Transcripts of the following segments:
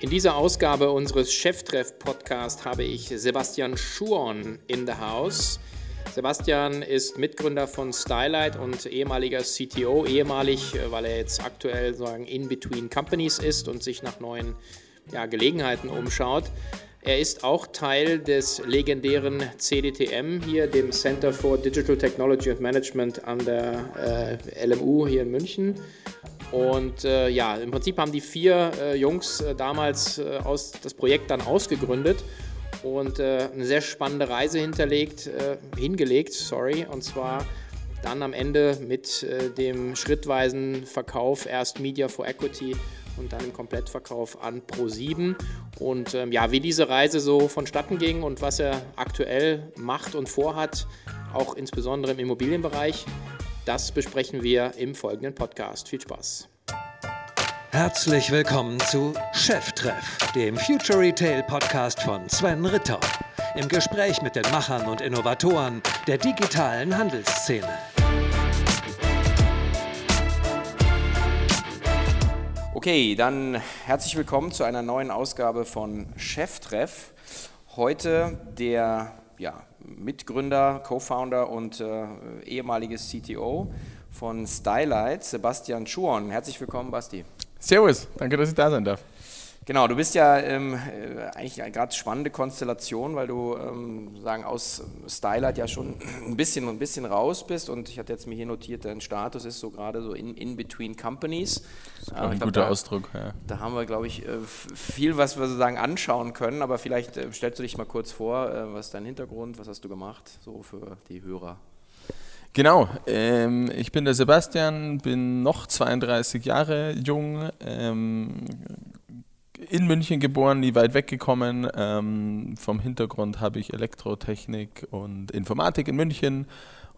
In dieser Ausgabe unseres Cheftreff-Podcasts habe ich Sebastian Schuon in the House. Sebastian ist Mitgründer von Stylight und ehemaliger CTO, ehemalig, weil er jetzt aktuell sagen in between companies ist und sich nach neuen ja, Gelegenheiten umschaut. Er ist auch Teil des legendären CDTM hier, dem Center for Digital Technology and Management an der äh, LMU hier in München. Und äh, ja, im Prinzip haben die vier äh, Jungs äh, damals äh, aus, das Projekt dann ausgegründet und äh, eine sehr spannende Reise hinterlegt, hingelegt, sorry, und zwar dann am Ende mit dem schrittweisen Verkauf erst Media for Equity und dann im Komplettverkauf an Pro7. Und ähm, ja, wie diese Reise so vonstatten ging und was er aktuell macht und vorhat, auch insbesondere im Immobilienbereich, das besprechen wir im folgenden Podcast. Viel Spaß. Herzlich willkommen zu Cheftreff, dem Future Retail Podcast von Sven Ritter. Im Gespräch mit den Machern und Innovatoren der digitalen Handelsszene. Okay, dann herzlich willkommen zu einer neuen Ausgabe von Cheftreff. Heute der ja, Mitgründer, Co-Founder und äh, ehemaliges CTO von Stylight, Sebastian Schuon. Herzlich willkommen, Basti. Servus, danke, dass ich da sein darf. Genau, du bist ja ähm, äh, eigentlich eine gerade spannende Konstellation, weil du ähm, sagen aus Stylight ja schon ein bisschen ein bisschen raus bist und ich hatte jetzt mir hier notiert, dein Status ist so gerade so in, in between companies. Das ist äh, ein guter da, Ausdruck. Ja. Da haben wir, glaube ich, äh, viel, was wir sozusagen anschauen können, aber vielleicht äh, stellst du dich mal kurz vor, äh, was ist dein Hintergrund, was hast du gemacht, so für die Hörer. Genau, ähm, ich bin der Sebastian, bin noch 32 Jahre jung, ähm, in München geboren, nie weit weggekommen. Ähm, vom Hintergrund habe ich Elektrotechnik und Informatik in München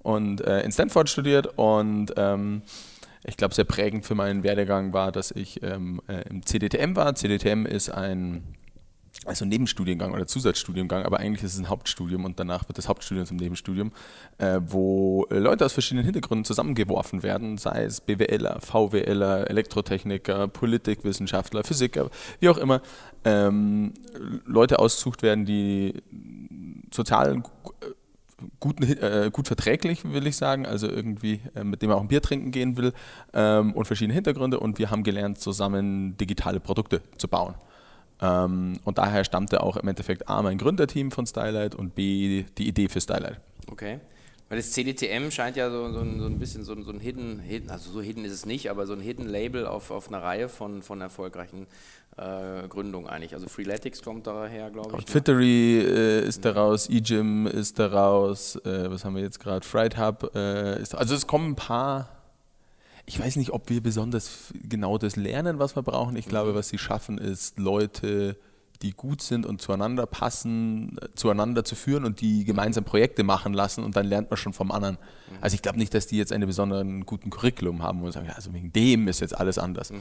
und äh, in Stanford studiert und ähm, ich glaube, sehr prägend für meinen Werdegang war, dass ich ähm, äh, im CDTM war. CDTM ist ein also Nebenstudiengang oder Zusatzstudiengang, aber eigentlich ist es ein Hauptstudium und danach wird das Hauptstudium zum Nebenstudium, äh, wo Leute aus verschiedenen Hintergründen zusammengeworfen werden, sei es BWLer, VWLer, Elektrotechniker, Politikwissenschaftler, Physiker, wie auch immer, ähm, Leute ausgesucht werden, die sozial gut, äh, gut verträglich, will ich sagen, also irgendwie, äh, mit dem man auch ein Bier trinken gehen will ähm, und verschiedene Hintergründe und wir haben gelernt, zusammen digitale Produkte zu bauen. Ähm, und daher stammte auch im Endeffekt A, mein Gründerteam von Stylight und B, die Idee für Stylight. Okay. Weil das CDTM scheint ja so, so, ein, so ein bisschen so, so ein hidden, hidden, also so hidden ist es nicht, aber so ein Hidden Label auf, auf einer Reihe von, von erfolgreichen äh, Gründungen eigentlich. Also Freeletics kommt daher, glaube ich. Twittery äh, ist daraus, eGym ist daraus, äh, was haben wir jetzt gerade, Fright Hub äh, ist, also es kommen ein paar ich weiß nicht, ob wir besonders genau das lernen, was wir brauchen. Ich glaube, mhm. was sie schaffen, ist Leute die gut sind und zueinander passen, zueinander zu führen und die gemeinsam Projekte machen lassen und dann lernt man schon vom anderen. Mhm. Also ich glaube nicht, dass die jetzt einen besonderen guten Curriculum haben und sagen, also wegen dem ist jetzt alles anders. Mhm.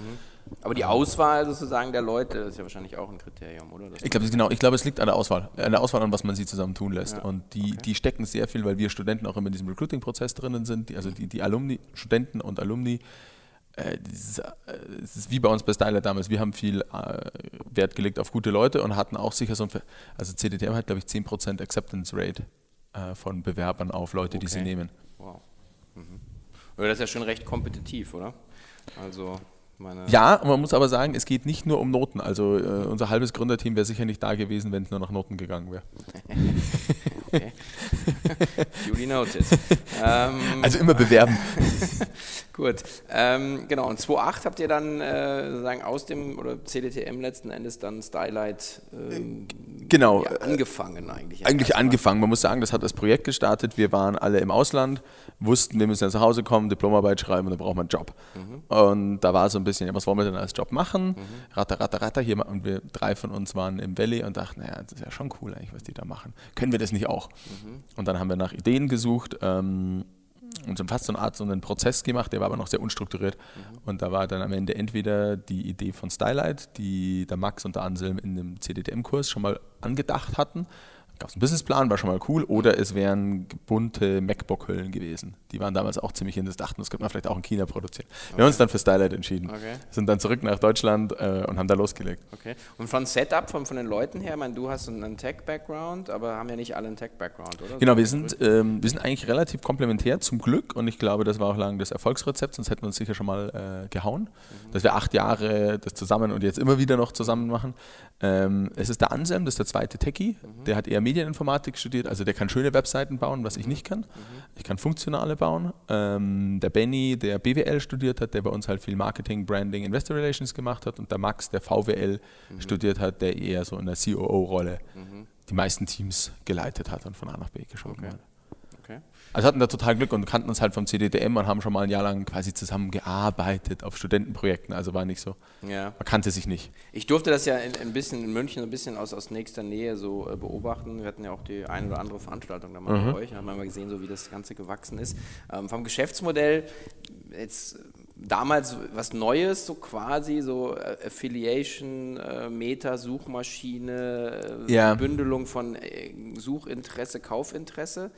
Aber die Auswahl sozusagen der Leute ist ja wahrscheinlich auch ein Kriterium, oder? ich glaube, genau, ich glaube, es liegt an der Auswahl, an der Auswahl an was man sie zusammen tun lässt. Ja. Und die, okay. die stecken sehr viel, weil wir Studenten auch immer in diesem Recruiting-Prozess drinnen sind, also die, die Alumni, Studenten und Alumni äh, es ist wie bei uns bei Styler damals. Wir haben viel äh, Wert gelegt auf gute Leute und hatten auch sicher so ein, also CDTM hat glaube ich 10% Acceptance Rate äh, von Bewerbern auf Leute, okay. die sie nehmen. Wow. Mhm. Das ist ja schon recht kompetitiv, oder? Also ja, man muss aber sagen, es geht nicht nur um Noten. Also äh, unser halbes Gründerteam wäre sicher nicht da gewesen, wenn es nur nach Noten gegangen wäre. okay. Duly noted. Ähm, also immer bewerben. Gut. Ähm, genau, und 2.8 habt ihr dann äh, sozusagen aus dem, oder CDTM letzten Endes dann Stylight ähm, genau. Ja, angefangen eigentlich. Eigentlich angefangen. Man muss sagen, das hat das Projekt gestartet. Wir waren alle im Ausland, wussten, wir müssen jetzt nach Hause kommen, Diplomarbeit schreiben und dann braucht man einen Job. Mhm. Und da war so ein bisschen, ja, was wollen wir denn als Job machen? Mhm. Ratter, ratter, ratter. Hier, und wir drei von uns waren im Valley und dachten, naja, das ist ja schon cool eigentlich, was die da machen. Können wir das nicht auch? Mhm. Und dann haben wir nach Ideen gesucht. Ähm, und so fast so eine Art so einen Prozess gemacht, der war aber noch sehr unstrukturiert. Mhm. Und da war dann am Ende entweder die Idee von Stylight, die der Max und der Anselm in dem CDTM-Kurs schon mal angedacht hatten. Gab es einen Businessplan, war schon mal cool, oder es wären bunte MacBook-Hüllen gewesen. Die waren damals auch ziemlich in das Dachten, das könnte man vielleicht auch in China produzieren. Wir haben uns dann für Stylight entschieden. Okay. Sind dann zurück nach Deutschland äh, und haben da losgelegt. Okay. Und von Setup, von, von den Leuten her, ich meine, du hast einen Tech-Background, aber haben ja nicht alle einen Tech-Background, oder? Genau, wir sind, ähm, wir sind eigentlich relativ komplementär zum Glück und ich glaube, das war auch lange das Erfolgsrezept, sonst hätten wir uns sicher schon mal äh, gehauen, mhm. dass wir acht Jahre das zusammen und jetzt immer wieder noch zusammen machen. Ähm, es ist der Anselm, das ist der zweite Techie, mhm. der hat eher Medieninformatik studiert, also der kann schöne Webseiten bauen, was ich nicht kann. Mhm. Ich kann funktionale bauen. Ähm, der Benny, der BWL studiert hat, der bei uns halt viel Marketing, Branding, Investor Relations gemacht hat und der Max, der VWL mhm. studiert hat, der eher so in der COO-Rolle mhm. die meisten Teams geleitet hat und von A nach B geschoben okay. hat. Also hatten da total Glück und kannten uns halt vom CDDM und haben schon mal ein Jahr lang quasi zusammen gearbeitet auf Studentenprojekten. Also war nicht so. Ja. Man kannte sich nicht. Ich durfte das ja in, ein bisschen in München ein bisschen aus, aus nächster Nähe so äh, beobachten. Wir hatten ja auch die eine oder andere Veranstaltung da mal mhm. bei euch. Da haben wir mal gesehen, so wie das Ganze gewachsen ist. Ähm, vom Geschäftsmodell jetzt damals was Neues, so quasi, so äh, Affiliation, äh, Meta, Suchmaschine, äh, ja. Bündelung von äh, Suchinteresse, Kaufinteresse.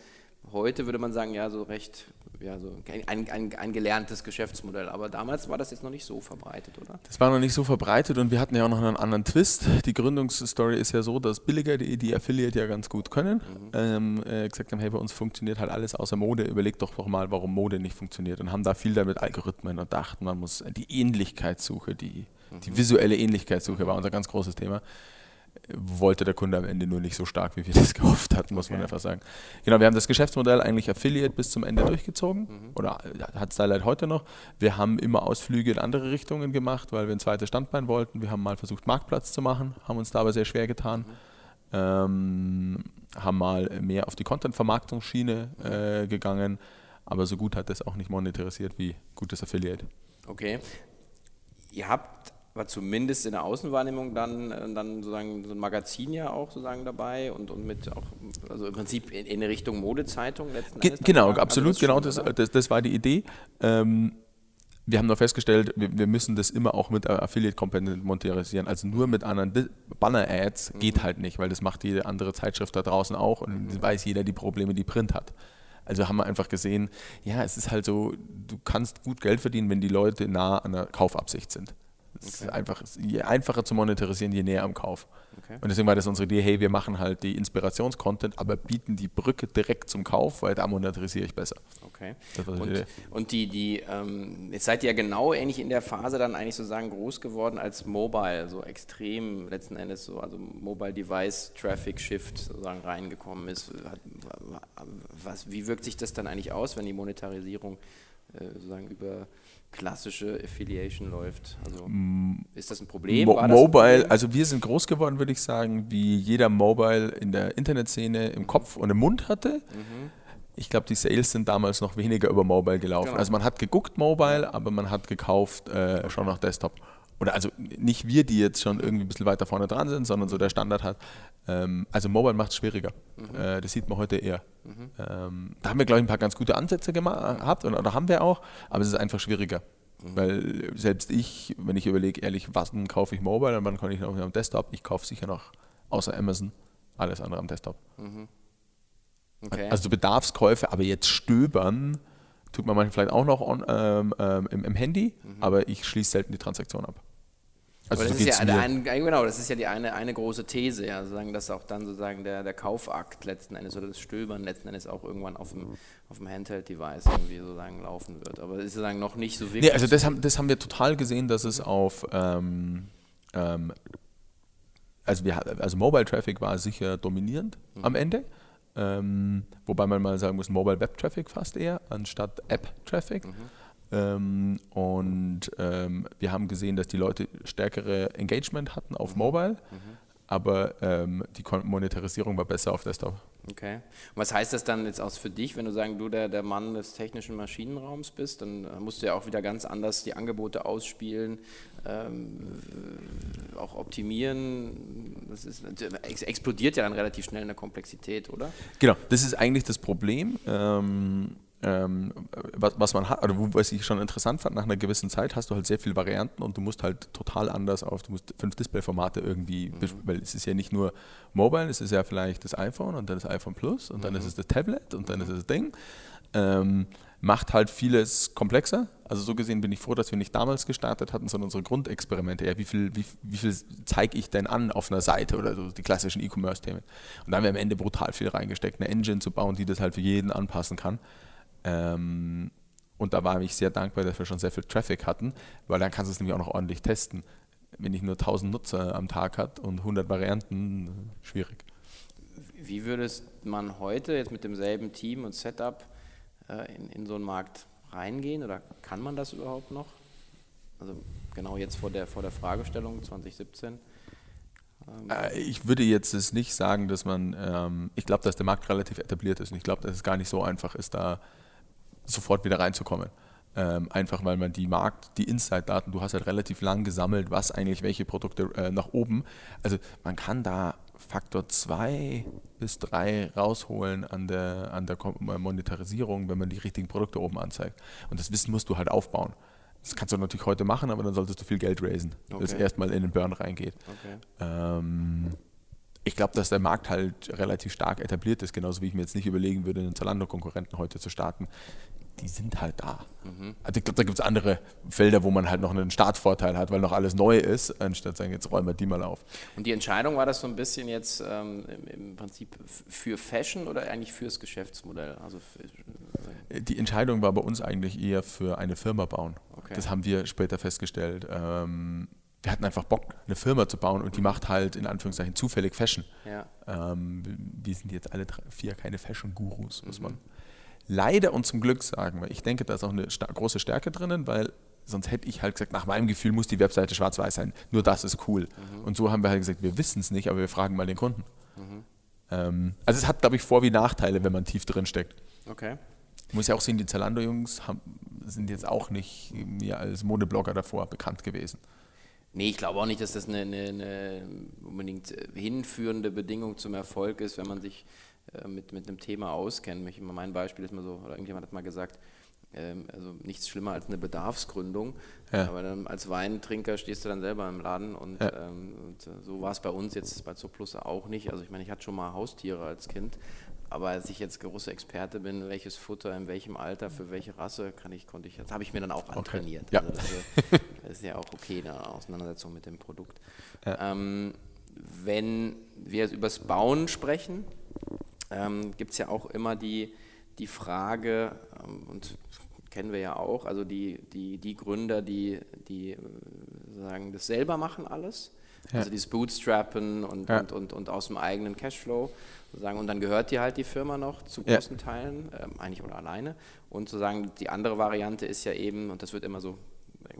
Heute würde man sagen, ja, so recht, ja, so ein, ein, ein, gelerntes Geschäftsmodell. Aber damals war das jetzt noch nicht so verbreitet, oder? Das war noch nicht so verbreitet und wir hatten ja auch noch einen anderen Twist. Die Gründungsstory ist ja so, dass Billiger, die, die Affiliate ja ganz gut können, mhm. ähm, äh, gesagt haben, hey, bei uns funktioniert halt alles außer Mode. Überlegt doch doch mal, warum Mode nicht funktioniert. Und haben da viel damit Algorithmen und dachten, man muss die Ähnlichkeitssuche, die, mhm. die visuelle Ähnlichkeitssuche war unser ganz großes Thema wollte der Kunde am Ende nur nicht so stark, wie wir das gehofft hatten, muss okay. man einfach sagen. Genau, wir haben das Geschäftsmodell eigentlich Affiliate bis zum Ende durchgezogen mhm. oder hat Stylight heute noch. Wir haben immer Ausflüge in andere Richtungen gemacht, weil wir ein zweites Standbein wollten. Wir haben mal versucht, Marktplatz zu machen, haben uns da aber sehr schwer getan. Mhm. Ähm, haben mal mehr auf die Content-Vermarktungsschiene äh, gegangen, aber so gut hat das auch nicht monetarisiert wie gutes Affiliate. Okay. Ihr habt war zumindest in der Außenwahrnehmung dann, äh, dann sozusagen so ein Magazin ja auch sozusagen dabei und, und mit auch, also im Prinzip in, in Richtung Modezeitung letzten Ge Endes. Genau, absolut, genau, das, das, das, war die Idee. Ähm, wir haben noch festgestellt, wir, wir, müssen das immer auch mit Affiliate-Komponenten monetarisieren. Also nur mit anderen Banner-Ads mhm. geht halt nicht, weil das macht jede andere Zeitschrift da draußen auch und mhm. weiß jeder die Probleme, die Print hat. Also haben wir einfach gesehen, ja, es ist halt so, du kannst gut Geld verdienen, wenn die Leute nah an der Kaufabsicht sind. Es okay. ist einfach je einfacher zu monetarisieren, je näher am Kauf. Okay. Und deswegen war das unsere Idee, hey, wir machen halt die Inspirationscontent, aber bieten die Brücke direkt zum Kauf, weil da monetarisiere ich besser. Okay. und, die und die, die ähm, jetzt seid ihr ja genau ähnlich in der Phase dann eigentlich sozusagen groß geworden als Mobile, so extrem letzten Endes so, also Mobile Device Traffic Shift sozusagen reingekommen ist. Was, wie wirkt sich das dann eigentlich aus, wenn die Monetarisierung äh, sozusagen über klassische Affiliation läuft? Also ist das ein Problem? Mo Mobile, Problem? also wir sind groß geworden, würde ich sagen, wie jeder Mobile in der Internetszene im Kopf und im Mund hatte. Mhm. Ich glaube, die Sales sind damals noch weniger über Mobile gelaufen. Genau. Also man hat geguckt Mobile, aber man hat gekauft äh, schon nach Desktop oder also nicht wir, die jetzt schon irgendwie ein bisschen weiter vorne dran sind, sondern so der Standard hat. Ähm, also Mobile macht es schwieriger. Mhm. Äh, das sieht man heute eher. Mhm. Ähm, da haben wir, glaube ich, ein paar ganz gute Ansätze gehabt oder, oder haben wir auch, aber es ist einfach schwieriger. Mhm. Weil selbst ich, wenn ich überlege, ehrlich, was kaufe ich Mobile und wann kann ich noch am Desktop, ich kaufe sicher noch außer Amazon alles andere am Desktop. Mhm. Okay. Also Bedarfskäufe, aber jetzt stöbern tut man manchmal vielleicht auch noch on, ähm, ähm, im, im, Handy, mhm. aber ich schließe selten die Transaktion ab. Also das so ist ja ein, genau, das ist ja die eine, eine große These, ja, sozusagen, dass auch dann sozusagen der, der Kaufakt letzten Endes oder das Stöbern letzten Endes auch irgendwann auf dem, auf dem Handheld-Device irgendwie sozusagen laufen wird. Aber es ist sozusagen noch nicht so wirklich. Nee, also das haben, das haben wir total gesehen, dass es auf ähm, ähm, also, wir, also Mobile Traffic war sicher dominierend mhm. am Ende. Ähm, wobei man mal sagen muss, Mobile Web Traffic fast eher, anstatt App Traffic. Mhm. Ähm, und ähm, wir haben gesehen, dass die Leute stärkere Engagement hatten auf mhm. Mobile, mhm. aber ähm, die Monetarisierung war besser auf Desktop. Okay. Und was heißt das dann jetzt auch für dich, wenn du sagen, du der, der Mann des technischen Maschinenraums bist, dann äh, musst du ja auch wieder ganz anders die Angebote ausspielen, ähm, auch optimieren. Das ist, explodiert ja dann relativ schnell in der Komplexität, oder? Genau, das ist eigentlich das Problem. Ähm, was, was man hat, oder was ich schon interessant fand, nach einer gewissen Zeit hast du halt sehr viele Varianten und du musst halt total anders auf, du musst fünf Display-Formate irgendwie, mhm. weil es ist ja nicht nur Mobile, es ist ja vielleicht das iPhone und dann das iPhone Plus und mhm. dann ist es das Tablet und dann mhm. ist es das Ding. Ähm, macht halt vieles komplexer. Also so gesehen bin ich froh, dass wir nicht damals gestartet hatten, sondern unsere Grundexperimente. Ja, wie viel, wie, wie viel zeige ich denn an auf einer Seite oder so die klassischen E-Commerce-Themen. Und da haben wir am Ende brutal viel reingesteckt, eine Engine zu bauen, die das halt für jeden anpassen kann. Ähm, und da war ich sehr dankbar, dass wir schon sehr viel Traffic hatten, weil dann kannst du es nämlich auch noch ordentlich testen. Wenn ich nur 1000 Nutzer am Tag hat und 100 Varianten, schwierig. Wie würdest man heute jetzt mit demselben Team und Setup äh, in, in so einen Markt reingehen oder kann man das überhaupt noch? Also genau jetzt vor der, vor der Fragestellung 2017. Ähm, äh, ich würde jetzt es nicht sagen, dass man, ähm, ich glaube, dass der Markt relativ etabliert ist und ich glaube, dass es gar nicht so einfach ist, da sofort wieder reinzukommen. Ähm, einfach weil man die Markt, die Insight-Daten, du hast halt relativ lang gesammelt, was eigentlich welche Produkte äh, nach oben. Also man kann da Faktor 2 bis 3 rausholen an der, an der Monetarisierung, wenn man die richtigen Produkte oben anzeigt. Und das Wissen musst du halt aufbauen. Das kannst du natürlich heute machen, aber dann solltest du viel Geld raisen, okay. das erstmal in den Burn reingeht. Okay. Ähm, ich glaube, dass der Markt halt relativ stark etabliert ist, genauso wie ich mir jetzt nicht überlegen würde, einen Zalando-Konkurrenten heute zu starten die sind halt da. Mhm. Also ich glaube, da gibt es andere Felder, wo man halt noch einen Startvorteil hat, weil noch alles neu ist, anstatt sagen, jetzt räumen wir die mal auf. Und die Entscheidung war das so ein bisschen jetzt ähm, im, Prinzip für Fashion oder eigentlich fürs Geschäftsmodell? Also für, die Entscheidung war bei uns eigentlich eher für eine Firma bauen. Okay. Das haben wir später festgestellt. Ähm, wir hatten einfach Bock, eine Firma zu bauen und die macht halt in Anführungszeichen zufällig Fashion. Ja. Ähm, wir sind jetzt alle drei, vier keine Fashion-Gurus, muss mhm. man leider und zum Glück sagen, weil ich denke, da ist auch eine große Stärke drinnen, weil sonst hätte ich halt gesagt, nach meinem Gefühl muss die Webseite schwarz-weiß sein. Nur das ist cool. Mhm. Und so haben wir halt gesagt, wir wissen es nicht, aber wir fragen mal den Kunden. Mhm. Ähm, also es hat, glaube ich, Vor- wie Nachteile, wenn man tief drin steckt. Okay. Ich muss ja auch sehen, die Zalando-Jungs sind jetzt auch nicht mir als Modeblogger davor bekannt gewesen. Nee, ich glaube auch nicht, dass das eine, eine, eine unbedingt hinführende Bedingung zum Erfolg ist, wenn man sich äh, mit, mit einem Thema auskennen. Mich, mein Beispiel ist mal so, oder irgendjemand hat mal gesagt, ähm, also nichts schlimmer als eine Bedarfsgründung. Ja. Aber dann als Weintrinker stehst du dann selber im Laden und, ja. ähm, und äh, so war es bei uns jetzt bei Zooplus auch nicht. Also ich meine, ich hatte schon mal Haustiere als Kind, aber als ich jetzt großer Experte bin, welches Futter in welchem Alter für welche Rasse kann ich, konnte ich, das habe ich mir dann auch antrainiert. Okay. Ja. Also das, das, ist ja auch okay, eine Auseinandersetzung mit dem Produkt. Ähm, wenn wir über das Bauen sprechen, ähm, gibt es ja auch immer die, die Frage, ähm, und kennen wir ja auch, also die, die, die Gründer, die, die äh, sagen, das selber machen alles. Ja. Also dieses Bootstrappen und, ja. und, und, und aus dem eigenen Cashflow. Sozusagen, und dann gehört dir halt die Firma noch zu großen ja. Teilen, ähm, eigentlich oder alleine. Und sozusagen die andere Variante ist ja eben, und das wird immer so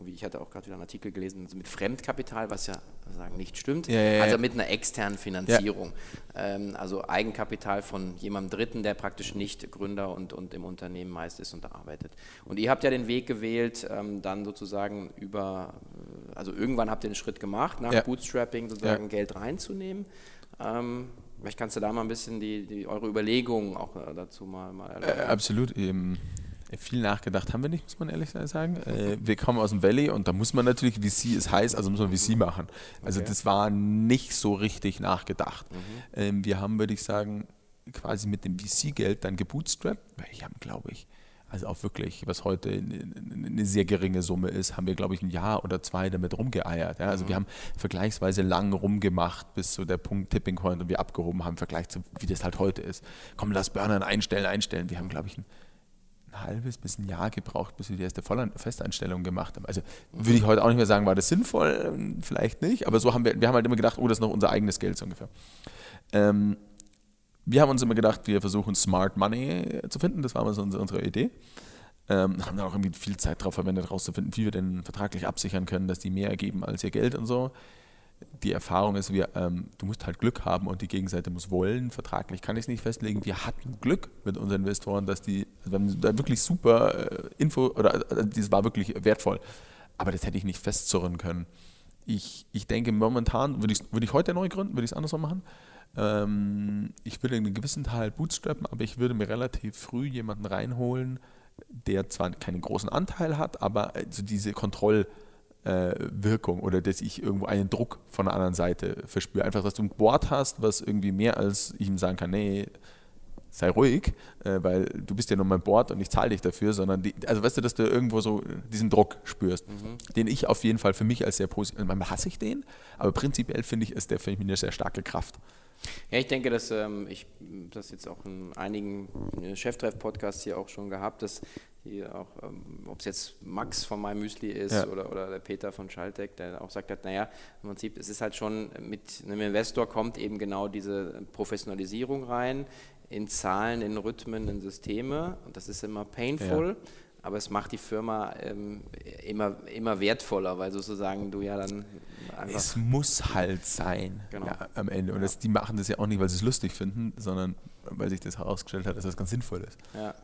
irgendwie, ich hatte auch gerade wieder einen Artikel gelesen, mit Fremdkapital, was ja sagen nicht stimmt, ja, ja, also mit einer externen Finanzierung. Ähm, also Eigenkapital von jemandem Dritten, der praktisch nicht Gründer und, und im Unternehmen meist ist und arbeitet. Und ihr habt ja den Weg gewählt, ähm, dann sozusagen über, äh, also irgendwann habt ihr den Schritt gemacht, nach Bootstrapping sozusagen Geld reinzunehmen. Ähm, Vielleicht kannst du da mal ein bisschen die, die eure Überlegungen auch äh, dazu mal, mal erläutern. Äh, absolut. Eben viel nachgedacht haben wir nicht, muss man ehrlich sagen. Äh, wir kommen aus dem Valley und da muss man natürlich, VC ist heiß, also muss man VC machen. Also okay. das war nicht so richtig nachgedacht. Mhm. Ähm, wir haben, würde ich sagen, quasi mit dem VC-Geld dann gebootstrapped, weil ich habe, glaube ich, also auch wirklich, was heute eine sehr geringe Summe ist, haben wir, glaube ich, ein Jahr oder zwei damit rumgeeiert. Ja? Also mhm. wir haben vergleichsweise lang rumgemacht, bis zu der Punkt Tipping Point und wir abgehoben haben, im Vergleich zu, wie das halt heute ist. Komm, lass Burnern einstellen, einstellen. Wir haben, glaube ich, ein ein halbes bis ein Jahr gebraucht, bis wir die erste Festanstellung gemacht haben. Also würde ich heute auch nicht mehr sagen, war das sinnvoll, vielleicht nicht, aber so haben wir, wir haben halt immer gedacht, oh, das ist noch unser eigenes Geld so ungefähr. Ähm, wir haben uns immer gedacht, wir versuchen Smart Money zu finden, das war unsere, unsere Idee. Ähm, haben dann auch irgendwie viel Zeit darauf verwendet, herauszufinden, wie wir denn vertraglich absichern können, dass die mehr ergeben als ihr Geld und so die Erfahrung ist, wir, ähm, du musst halt Glück haben und die Gegenseite muss wollen. Vertraglich kann ich es nicht festlegen. Wir hatten Glück mit unseren Investoren, dass die, also wir haben da wirklich super äh, Info, oder äh, das war wirklich wertvoll. Aber das hätte ich nicht festzurren können. Ich, ich denke, momentan würde ich, würd ich heute neu gründen, würde ich es andersrum machen. Ähm, ich würde einen gewissen Teil bootstrappen, aber ich würde mir relativ früh jemanden reinholen, der zwar keinen großen Anteil hat, aber also diese Kontrollwirkung äh, oder dass ich irgendwo einen Druck von der anderen Seite verspüre. Einfach, dass du ein Board hast, was irgendwie mehr als ich ihm sagen kann, nee, sei ruhig, äh, weil du bist ja nur mein Board und ich zahle dich dafür, sondern die, also weißt du, dass du irgendwo so diesen Druck spürst, mhm. den ich auf jeden Fall für mich als sehr positiv, manchmal hasse ich den, aber prinzipiell finde ich, ist der für mich eine sehr starke Kraft. Ja, ich denke, dass ähm, ich das jetzt auch in einigen äh, Cheftreff-Podcasts hier auch schon gehabt, dass hier auch, ähm, ob es jetzt Max von MyMüsli ist ja. oder, oder der Peter von Schaltec, der auch sagt hat, naja, im Prinzip, es ist halt schon, mit einem Investor kommt eben genau diese Professionalisierung rein, in Zahlen, in Rhythmen, in Systeme und das ist immer painful. Ja aber es macht die Firma ähm, immer, immer wertvoller, weil sozusagen du ja dann einfach. Es muss halt sein genau. ja, am Ende. Und das, die machen das ja auch nicht, weil sie es lustig finden, sondern weil sich das herausgestellt hat, dass das ganz sinnvoll ist. Ja.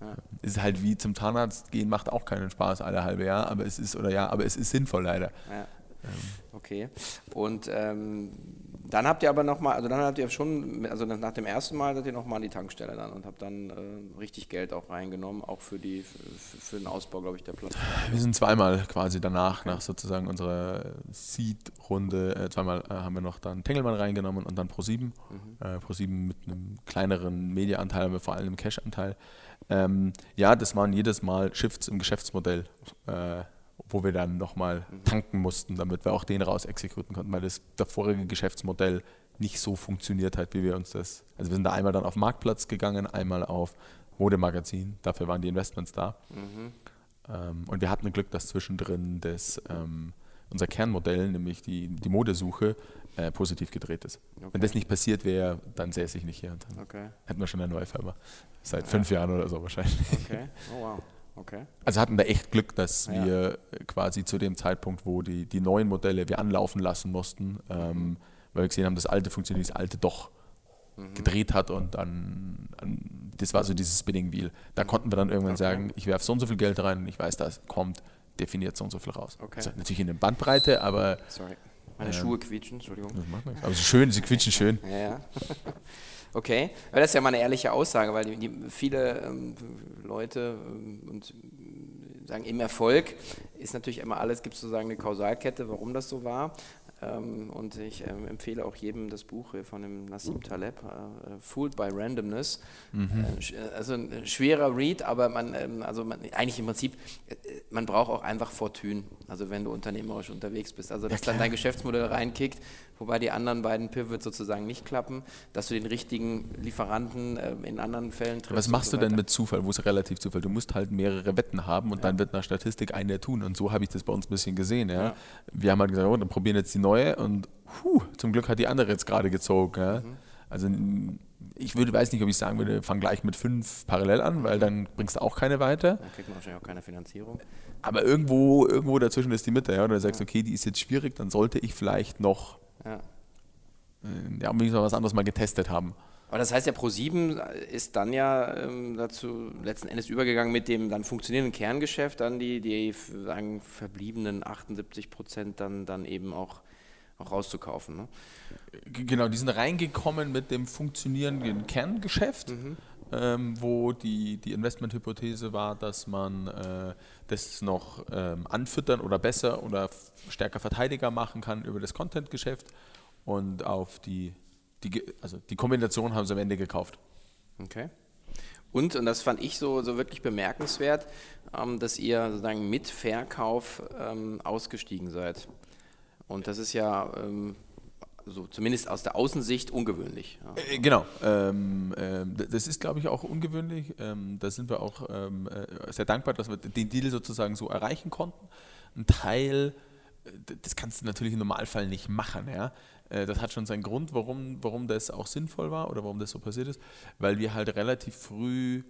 Ja. Ist halt wie zum Zahnarzt gehen, macht auch keinen Spaß alle halbe Jahr, aber es ist, oder ja, aber es ist sinnvoll leider. Ja. Ähm. Okay. Und ähm, dann habt ihr aber nochmal, also dann habt ihr schon, also nach dem ersten Mal seid ihr nochmal an die Tankstelle dann und habt dann äh, richtig Geld auch reingenommen, auch für, die, für, für den Ausbau, glaube ich, der Plattform. Wir sind zweimal quasi danach, okay. nach sozusagen unserer Seed-Runde, äh, zweimal äh, haben wir noch dann Tengelmann reingenommen und dann Pro7. Mhm. Äh, Pro7 mit einem kleineren Mediaanteil, aber vor allem Cash-Anteil. Ähm, ja, das waren jedes Mal Shifts im Geschäftsmodell äh, wo wir dann nochmal tanken mussten, damit wir auch den raus exekutieren konnten, weil das vorige Geschäftsmodell nicht so funktioniert hat, wie wir uns das. Also wir sind da einmal dann auf Marktplatz gegangen, einmal auf Modemagazin, dafür waren die Investments da. Mhm. Ähm, und wir hatten Glück, dass zwischendrin das, ähm, unser Kernmodell, nämlich die, die Modesuche, äh, positiv gedreht ist. Okay. Wenn das nicht passiert wäre, dann säße ich nicht hier. Und dann okay. hätten wir schon eine neue Firma. Seit ja. fünf Jahren oder so wahrscheinlich. Okay, oh wow. Okay. Also hatten da echt Glück, dass ja. wir quasi zu dem Zeitpunkt, wo die, die neuen Modelle wir anlaufen lassen mussten, ähm, weil wir gesehen haben, das alte funktioniert, das alte doch mhm. gedreht hat und dann, dann, das war so dieses Spinning Wheel. Da mhm. konnten wir dann irgendwann okay. sagen, ich werfe so und so viel Geld rein und ich weiß, das kommt definiert so und so viel raus. Okay. Also natürlich in der Bandbreite, aber. Sorry. Meine ähm, Schuhe quietschen, Entschuldigung. Das macht nichts. Aber sie schön, sie quietschen schön. ja, ja. Okay, aber das ist ja mal eine ehrliche Aussage, weil die, die viele ähm, Leute ähm, und sagen im Erfolg ist natürlich immer alles, gibt es sozusagen eine Kausalkette, warum das so war. Ähm, und ich ähm, empfehle auch jedem das Buch von dem Nassim Taleb, äh, Fooled by Randomness. Mhm. Äh, also ein schwerer Read, aber man, ähm, also man, eigentlich im Prinzip, äh, man braucht auch einfach Fortune, also wenn du unternehmerisch unterwegs bist. Also dass ja, dann dein Geschäftsmodell reinkickt, wobei die anderen beiden Pivots sozusagen nicht klappen, dass du den richtigen Lieferanten in anderen Fällen triffst. Was machst so du denn mit Zufall, wo es relativ Zufall? Du musst halt mehrere Wetten haben und ja. dann wird nach Statistik eine tun und so habe ich das bei uns ein bisschen gesehen. Ja? Wir haben halt gesagt, oh, dann probieren jetzt die neue und puh, zum Glück hat die andere jetzt gerade gezogen. Mhm. Also ich würde, weiß nicht, ob ich sagen würde, fang gleich mit fünf parallel an, weil dann bringst du auch keine weiter. Dann kriegt man wahrscheinlich auch keine Finanzierung. Aber irgendwo, irgendwo dazwischen ist die Mitte, ja. Oder du sagst, ja. okay, die ist jetzt schwierig, dann sollte ich vielleicht noch ja, äh, ja wenigstens was anderes mal getestet haben. Aber das heißt ja, Pro7 ist dann ja ähm, dazu letzten Endes übergegangen mit dem dann funktionierenden Kerngeschäft, dann die, die sagen, verbliebenen 78 Prozent dann, dann eben auch, auch rauszukaufen. Ne? Genau, die sind reingekommen mit dem funktionierenden Kerngeschäft. Mhm. Ähm, wo die, die Investmenthypothese war, dass man äh, das noch ähm, anfüttern oder besser oder stärker Verteidiger machen kann über das Content-Geschäft und auf die die, also die Kombination haben sie am Ende gekauft. Okay. Und, und das fand ich so, so wirklich bemerkenswert, ähm, dass ihr sozusagen mit Verkauf ähm, ausgestiegen seid. Und das ist ja ähm, so zumindest aus der Außensicht ungewöhnlich. Ja. Äh, genau. Ähm, äh, das ist, glaube ich, auch ungewöhnlich. Ähm, da sind wir auch ähm, äh, sehr dankbar, dass wir den Deal sozusagen so erreichen konnten. Ein Teil, äh, das kannst du natürlich im Normalfall nicht machen. Ja? Äh, das hat schon seinen Grund, warum, warum das auch sinnvoll war oder warum das so passiert ist, weil wir halt relativ früh